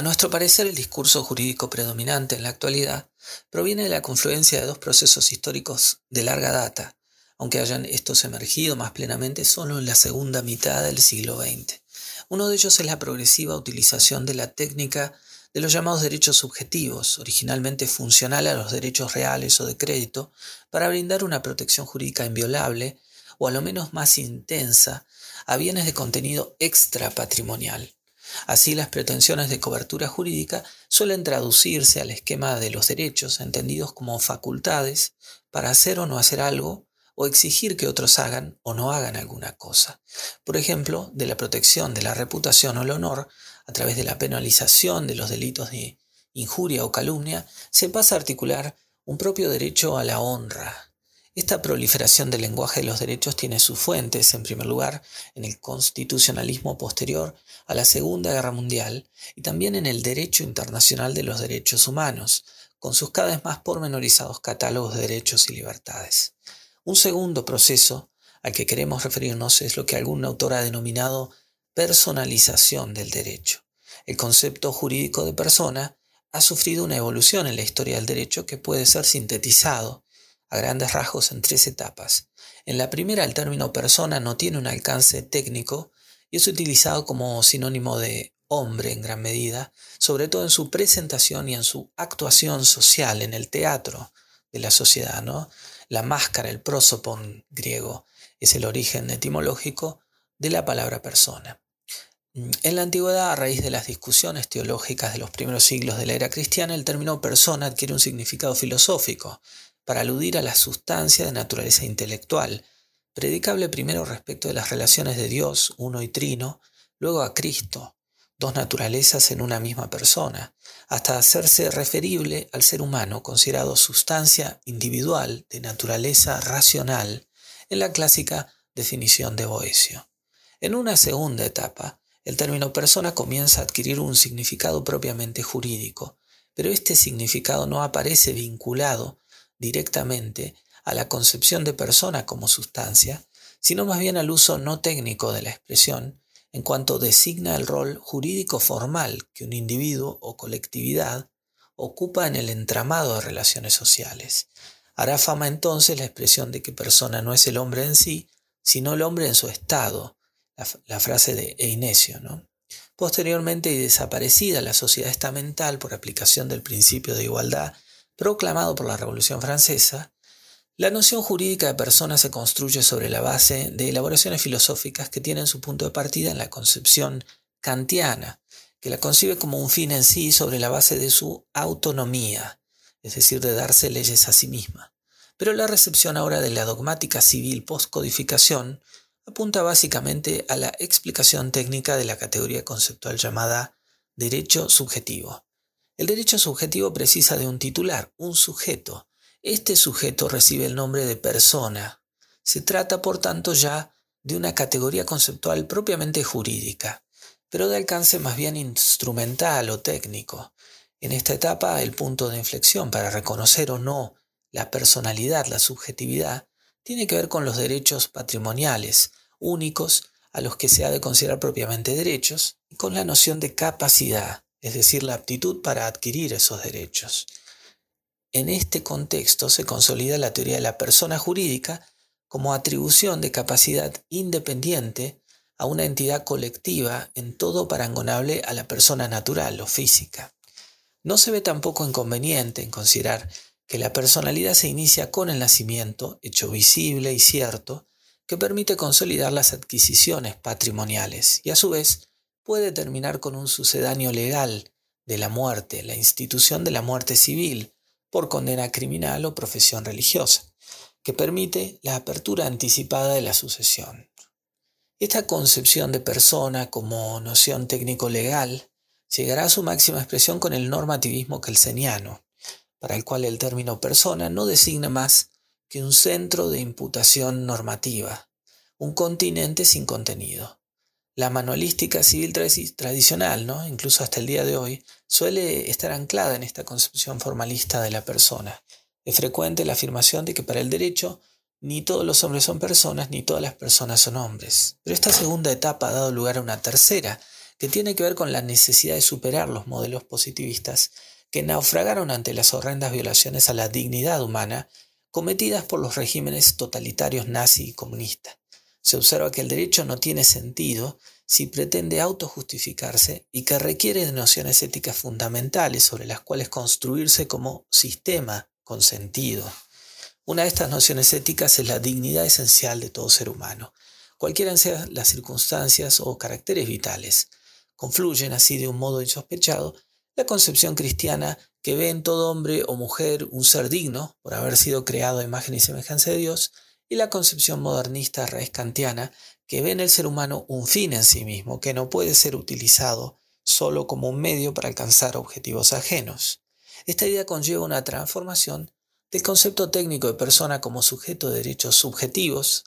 A nuestro parecer, el discurso jurídico predominante en la actualidad proviene de la confluencia de dos procesos históricos de larga data, aunque hayan estos emergido más plenamente solo en la segunda mitad del siglo XX. Uno de ellos es la progresiva utilización de la técnica de los llamados derechos subjetivos, originalmente funcional a los derechos reales o de crédito, para brindar una protección jurídica inviolable, o a lo menos más intensa, a bienes de contenido extrapatrimonial. Así las pretensiones de cobertura jurídica suelen traducirse al esquema de los derechos, entendidos como facultades para hacer o no hacer algo, o exigir que otros hagan o no hagan alguna cosa. Por ejemplo, de la protección de la reputación o el honor, a través de la penalización de los delitos de injuria o calumnia, se pasa a articular un propio derecho a la honra, esta proliferación del lenguaje de los derechos tiene sus fuentes, en primer lugar, en el constitucionalismo posterior a la Segunda Guerra Mundial y también en el derecho internacional de los derechos humanos, con sus cada vez más pormenorizados catálogos de derechos y libertades. Un segundo proceso al que queremos referirnos es lo que algún autor ha denominado personalización del derecho. El concepto jurídico de persona ha sufrido una evolución en la historia del derecho que puede ser sintetizado a grandes rasgos en tres etapas. En la primera, el término persona no tiene un alcance técnico y es utilizado como sinónimo de hombre en gran medida, sobre todo en su presentación y en su actuación social en el teatro de la sociedad, ¿no? La máscara, el prosopon griego, es el origen etimológico de la palabra persona. En la antigüedad, a raíz de las discusiones teológicas de los primeros siglos de la era cristiana, el término persona adquiere un significado filosófico, para aludir a la sustancia de naturaleza intelectual, predicable primero respecto de las relaciones de Dios, uno y trino, luego a Cristo, dos naturalezas en una misma persona, hasta hacerse referible al ser humano considerado sustancia individual de naturaleza racional en la clásica definición de Boesio. En una segunda etapa, el término persona comienza a adquirir un significado propiamente jurídico, pero este significado no aparece vinculado directamente a la concepción de persona como sustancia, sino más bien al uso no técnico de la expresión en cuanto designa el rol jurídico formal que un individuo o colectividad ocupa en el entramado de relaciones sociales. Hará fama entonces la expresión de que persona no es el hombre en sí, sino el hombre en su estado, la, frase de Einesio. ¿no? Posteriormente y desaparecida la sociedad estamental por aplicación del principio de igualdad proclamado por la Revolución Francesa, la noción jurídica de persona se construye sobre la base de elaboraciones filosóficas que tienen su punto de partida en la concepción kantiana, que la concibe como un fin en sí sobre la base de su autonomía, es decir, de darse leyes a sí misma. Pero la recepción ahora de la dogmática civil post-codificación apunta básicamente a la explicación técnica de la categoría conceptual llamada derecho subjetivo, el derecho subjetivo precisa de un titular, un sujeto. Este sujeto recibe el nombre de persona. Se trata, por tanto, ya de una categoría conceptual propiamente jurídica, pero de alcance más bien instrumental o técnico. En esta etapa, el punto de inflexión para reconocer o no la personalidad, la subjetividad, tiene que ver con los derechos patrimoniales, únicos a los que se ha de considerar propiamente derechos, y con la noción de capacidad, es decir, la aptitud para adquirir esos derechos. En este contexto se consolida la teoría de la persona jurídica como atribución de capacidad independiente a una entidad colectiva en todo parangonable a la persona natural o física. No se ve tampoco inconveniente en considerar que la personalidad se inicia con el nacimiento, hecho visible y cierto, que permite consolidar las adquisiciones patrimoniales y a su vez puede terminar con un sucedáneo legal de la muerte, la institución de la muerte civil por condena criminal o profesión religiosa, que permite la apertura anticipada de la sucesión. Esta concepción de persona como noción técnico-legal llegará a su máxima expresión con el normativismo kelseniano, para el cual el término persona no designa más que un centro de imputación normativa, un continente sin contenido. La manualística civil tradicional, ¿no? incluso hasta el día de hoy, suele estar anclada en esta concepción formalista de la persona. Es frecuente la afirmación de que para el derecho ni todos los hombres son personas, ni todas las personas son hombres. Pero esta segunda etapa ha dado lugar a una tercera, que tiene que ver con la necesidad de superar los modelos positivistas que naufragaron ante las horrendas violaciones a la dignidad humana cometidas por los regímenes totalitarios nazi y comunista. Se observa que el derecho no tiene sentido si pretende autojustificarse y que requiere de nociones éticas fundamentales sobre las cuales construirse como sistema con sentido. Una de estas nociones éticas es la dignidad esencial de todo ser humano, cualquiera sean las circunstancias o caracteres vitales. Confluyen así de un modo insospechado la concepción cristiana que ve en todo hombre o mujer un ser digno por haber sido creado a imagen y semejanza de Dios, y la concepción modernista raíz kantiana que ve en el ser humano un fin en sí mismo que no puede ser utilizado solo como un medio para alcanzar objetivos ajenos. Esta idea conlleva una transformación del concepto técnico de persona como sujeto de derechos subjetivos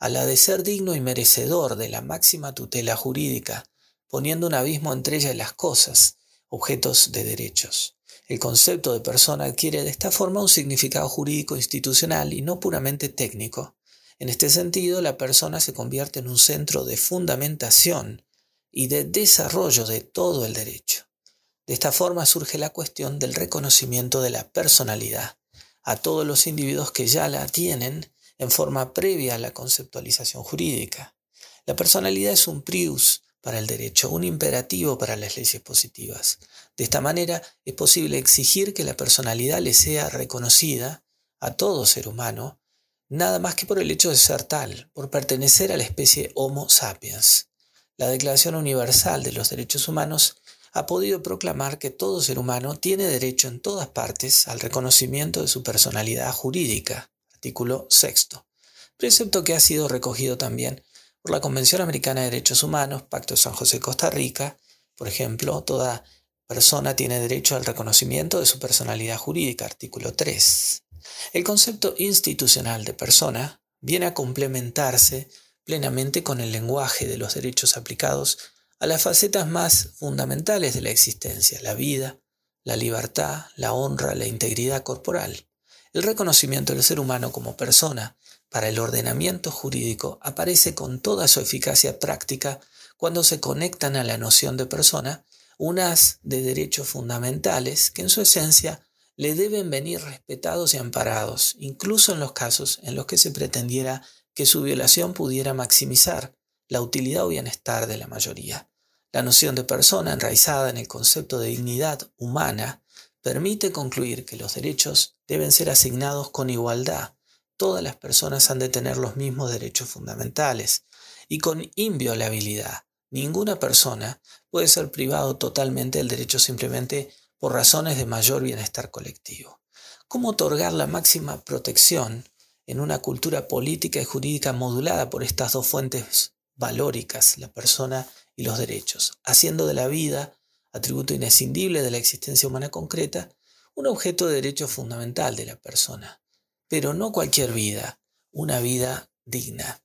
a la de ser digno y merecedor de la máxima tutela jurídica, poniendo un abismo entre ella y las cosas, objetos de derechos. El concepto de persona adquiere de esta forma un significado jurídico institucional y no puramente técnico. En este sentido, la persona se convierte en un centro de fundamentación y de desarrollo de todo el derecho. De esta forma surge la cuestión del reconocimiento de la personalidad a todos los individuos que ya la tienen en forma previa a la conceptualización jurídica. La personalidad es un prius para el derecho, un imperativo para las leyes positivas. De esta manera es posible exigir que la personalidad le sea reconocida a todo ser humano, nada más que por el hecho de ser tal, por pertenecer a la especie Homo sapiens. La Declaración Universal de los Derechos Humanos ha podido proclamar que todo ser humano tiene derecho en todas partes al reconocimiento de su personalidad jurídica, artículo sexto, precepto que ha sido recogido también por la Convención Americana de Derechos Humanos, Pacto de San José Costa Rica, por ejemplo, toda persona tiene derecho al reconocimiento de su personalidad jurídica, artículo 3. El concepto institucional de persona viene a complementarse plenamente con el lenguaje de los derechos aplicados a las facetas más fundamentales de la existencia, la vida, la libertad, la honra, la integridad corporal. El reconocimiento del ser humano como persona para el ordenamiento jurídico aparece con toda su eficacia práctica cuando se conectan a la noción de persona unas de derechos fundamentales que en su esencia le deben venir respetados y amparados, incluso en los casos en los que se pretendiera que su violación pudiera maximizar la utilidad o bienestar de la mayoría. La noción de persona enraizada en el concepto de dignidad humana permite concluir que los derechos deben ser asignados con igualdad todas las personas han de tener los mismos derechos fundamentales y con inviolabilidad. Ninguna persona puede ser privado totalmente del derecho simplemente por razones de mayor bienestar colectivo. ¿Cómo otorgar la máxima protección en una cultura política y jurídica modulada por estas dos fuentes valóricas, la persona y los derechos, haciendo de la vida, atributo inescindible de la existencia humana concreta, un objeto de derecho fundamental de la persona? pero no cualquier vida, una vida digna.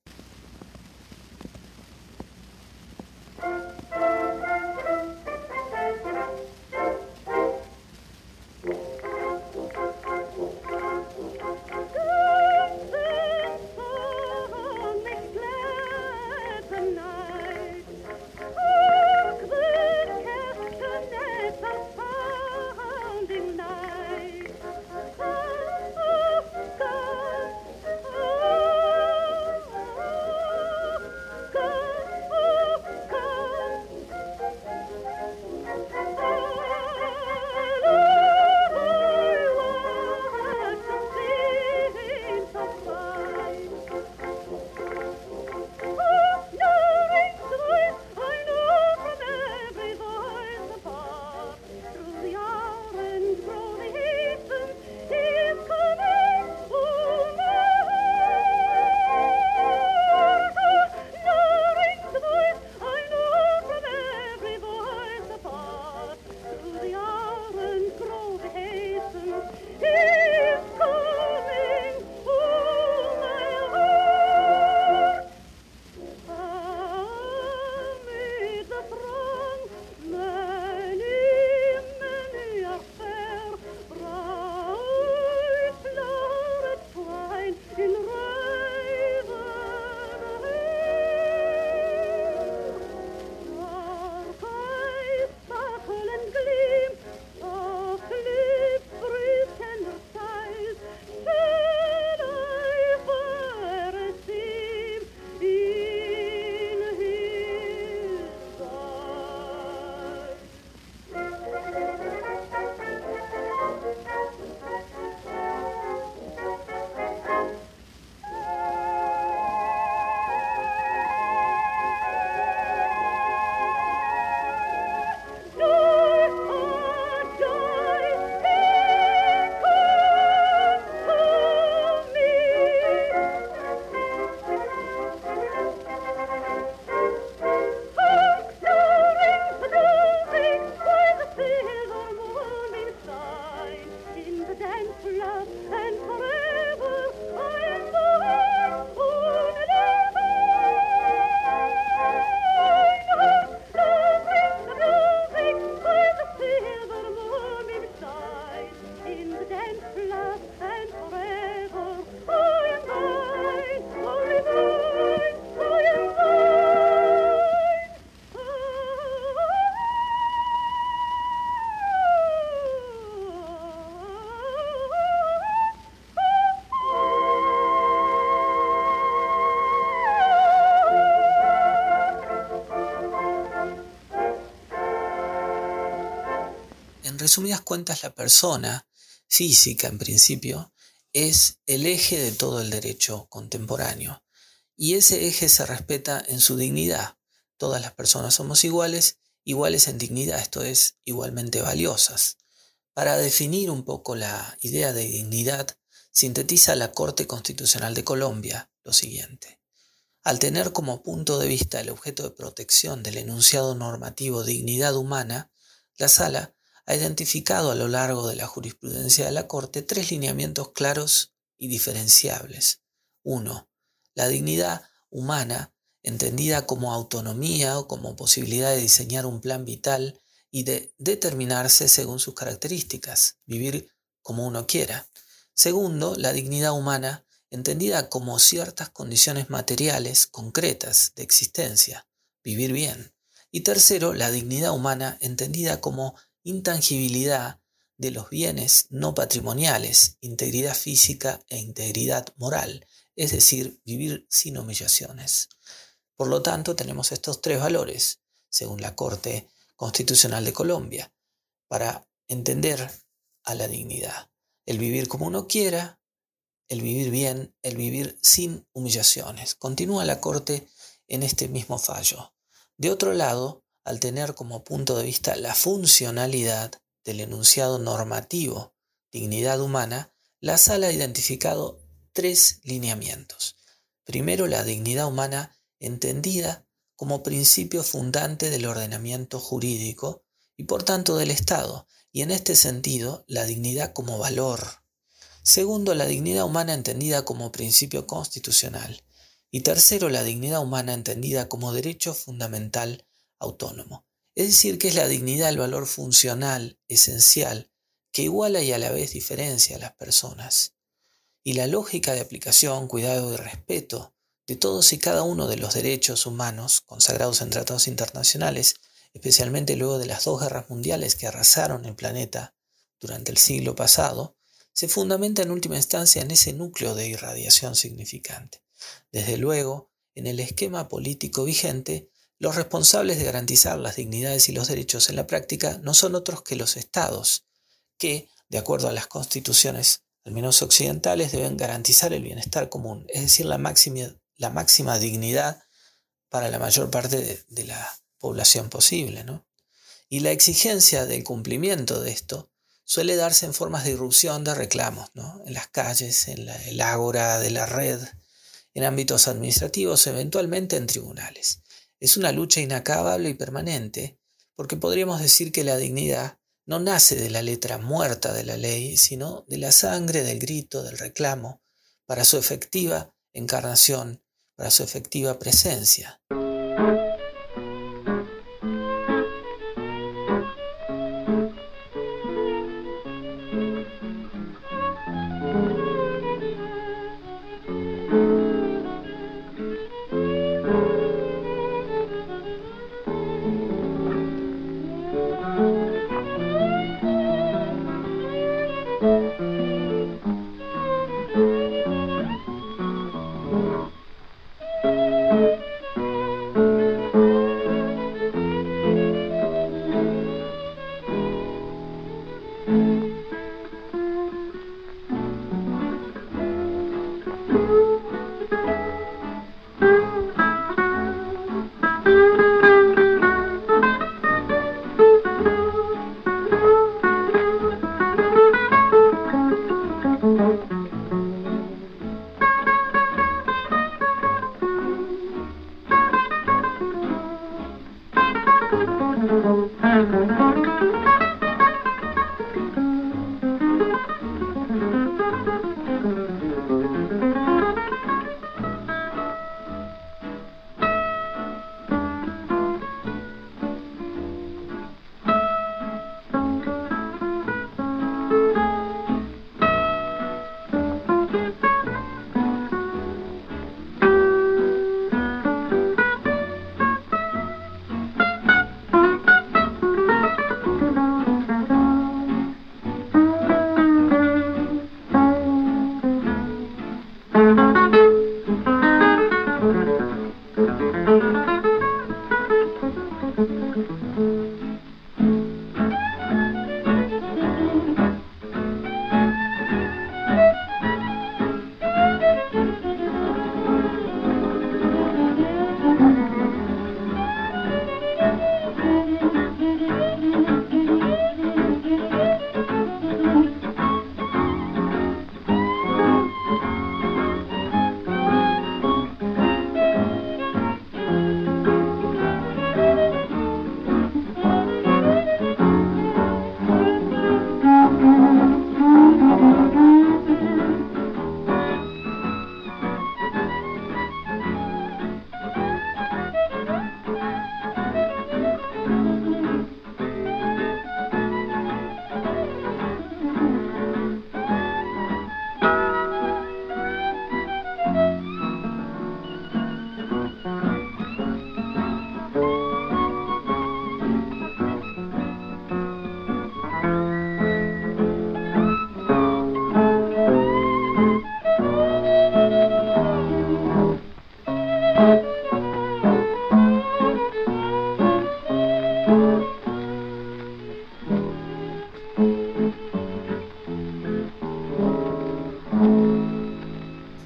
En resumidas cuentas, la persona física, en principio, es el eje de todo el derecho contemporáneo. Y ese eje se respeta en su dignidad. Todas las personas somos iguales, iguales en dignidad, esto es, igualmente valiosas. Para definir un poco la idea de dignidad, sintetiza la Corte Constitucional de Colombia lo siguiente. Al tener como punto de vista el objeto de protección del enunciado normativo dignidad humana, la Sala ha identificado a lo largo de la jurisprudencia de la Corte tres lineamientos claros y diferenciables. 1. La dignidad humana, entendida como autonomía o como posibilidad de diseñar un plan vital y de determinarse según sus características, vivir como uno quiera. Segundo, la dignidad humana, entendida como ciertas condiciones materiales concretas de existencia, vivir bien. Y tercero, la dignidad humana, entendida como intangibilidad de los bienes no patrimoniales, integridad física e integridad moral, es decir, vivir sin humillaciones. Por lo tanto, tenemos estos tres valores, según la Corte Constitucional de Colombia, para entender a la dignidad. El vivir como uno quiera, el vivir bien, el vivir sin humillaciones. Continúa la Corte en este mismo fallo. De otro lado, al tener como punto de vista la funcionalidad del enunciado normativo dignidad humana, la sala ha identificado tres lineamientos. Primero, la dignidad humana entendida como principio fundante del ordenamiento jurídico y por tanto del Estado, y en este sentido la dignidad como valor. Segundo, la dignidad humana entendida como principio constitucional. Y tercero, la dignidad humana entendida como derecho fundamental autónomo. Es decir, que es la dignidad el valor funcional, esencial, que iguala y a la vez diferencia a las personas. Y la lógica de aplicación, cuidado y respeto de todos y cada uno de los derechos humanos consagrados en tratados internacionales, especialmente luego de las dos guerras mundiales que arrasaron el planeta durante el siglo pasado, se fundamenta en última instancia en ese núcleo de irradiación significante. Desde luego, en el esquema político vigente, los responsables de garantizar las dignidades y los derechos en la práctica no son otros que los estados, que, de acuerdo a las constituciones, al menos occidentales, deben garantizar el bienestar común, es decir, la máxima la dignidad para la mayor parte de, la población posible. ¿no? Y la exigencia del cumplimiento de esto suele darse en formas de irrupción de reclamos, ¿no? en las calles, en el ágora de la red, en ámbitos administrativos, eventualmente en tribunales. Es una lucha inacabable y permanente, porque podríamos decir que la dignidad no nace de la letra muerta de la ley, sino de la sangre, del grito, del reclamo, para su efectiva encarnación para su efectiva presencia.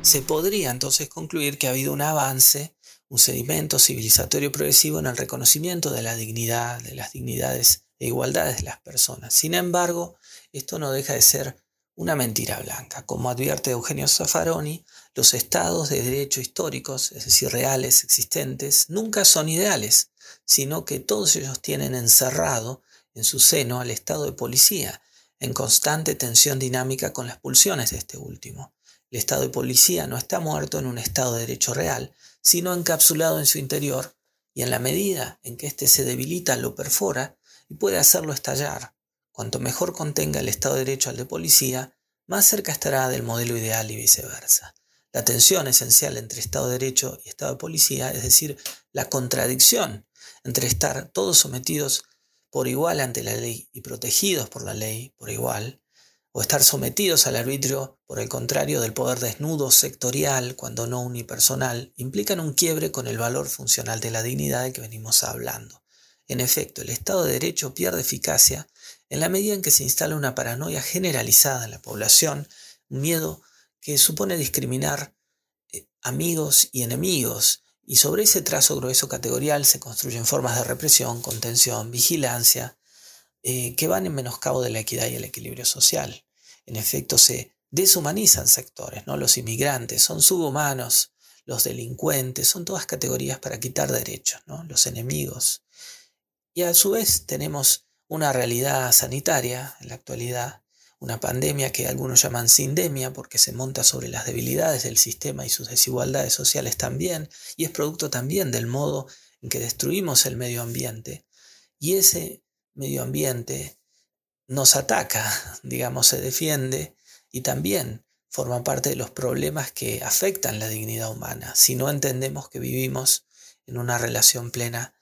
Se podría entonces concluir que ha habido un avance, un sedimento civilizatorio progresivo en el reconocimiento de la dignidad, de las dignidades e igualdades de las personas. Sin embargo, esto no deja de ser una mentira blanca. Como advierte Eugenio Zaffaroni, los estados de derecho históricos, es decir, reales, existentes, nunca son ideales, sino que todos ellos tienen encerrado en su seno al estado de policía, en constante tensión dinámica con las pulsiones de este último. El estado de policía no está muerto en un estado de derecho real, sino encapsulado en su interior, y en la medida en que éste se debilita lo perfora y puede hacerlo estallar. Cuanto mejor contenga el estado de derecho al de policía, más cerca estará del modelo ideal y viceversa. La tensión esencial entre Estado de Derecho y Estado de Policía, es decir, la contradicción entre estar todos sometidos por igual ante la ley y protegidos por la ley por igual, o estar sometidos al arbitrio, por el contrario, del poder desnudo sectorial, cuando no unipersonal, implican un quiebre con el valor funcional de la dignidad de que venimos hablando. En efecto, el Estado de Derecho pierde eficacia en la medida en que se instala una paranoia generalizada en la población, un miedo que supone discriminar eh, amigos y enemigos, y sobre ese trazo grueso categorial se construyen formas de represión, contención, vigilancia, eh, que van en menoscabo de la equidad y el equilibrio social. En efecto, se deshumanizan sectores, ¿no? Los inmigrantes son subhumanos, los delincuentes, son todas categorías para quitar derechos, ¿no? Los enemigos. Y a su vez tenemos una realidad sanitaria en la actualidad, una pandemia que algunos llaman sindemia porque se monta sobre las debilidades del sistema y sus desigualdades sociales también, y es producto también del modo en que destruimos el medio ambiente. Y ese medio ambiente nos ataca, digamos, se defiende y también forma parte de los problemas que afectan la dignidad humana, si no entendemos que vivimos en una relación plena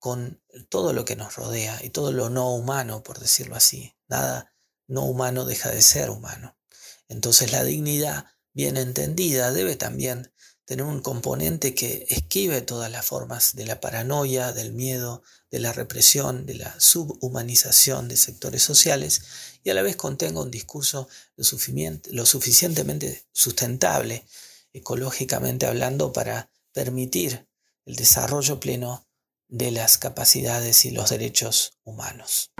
con todo lo que nos rodea y todo lo no humano, por decirlo así. Nada no humano deja de ser humano. Entonces la dignidad bien entendida debe también tener un componente que esquive todas las formas de la paranoia, del miedo, de la represión, de la subhumanización de sectores sociales y a la vez contenga un discurso lo, suficientemente sustentable, ecológicamente hablando, para permitir el desarrollo pleno de las capacidades y los derechos humanos.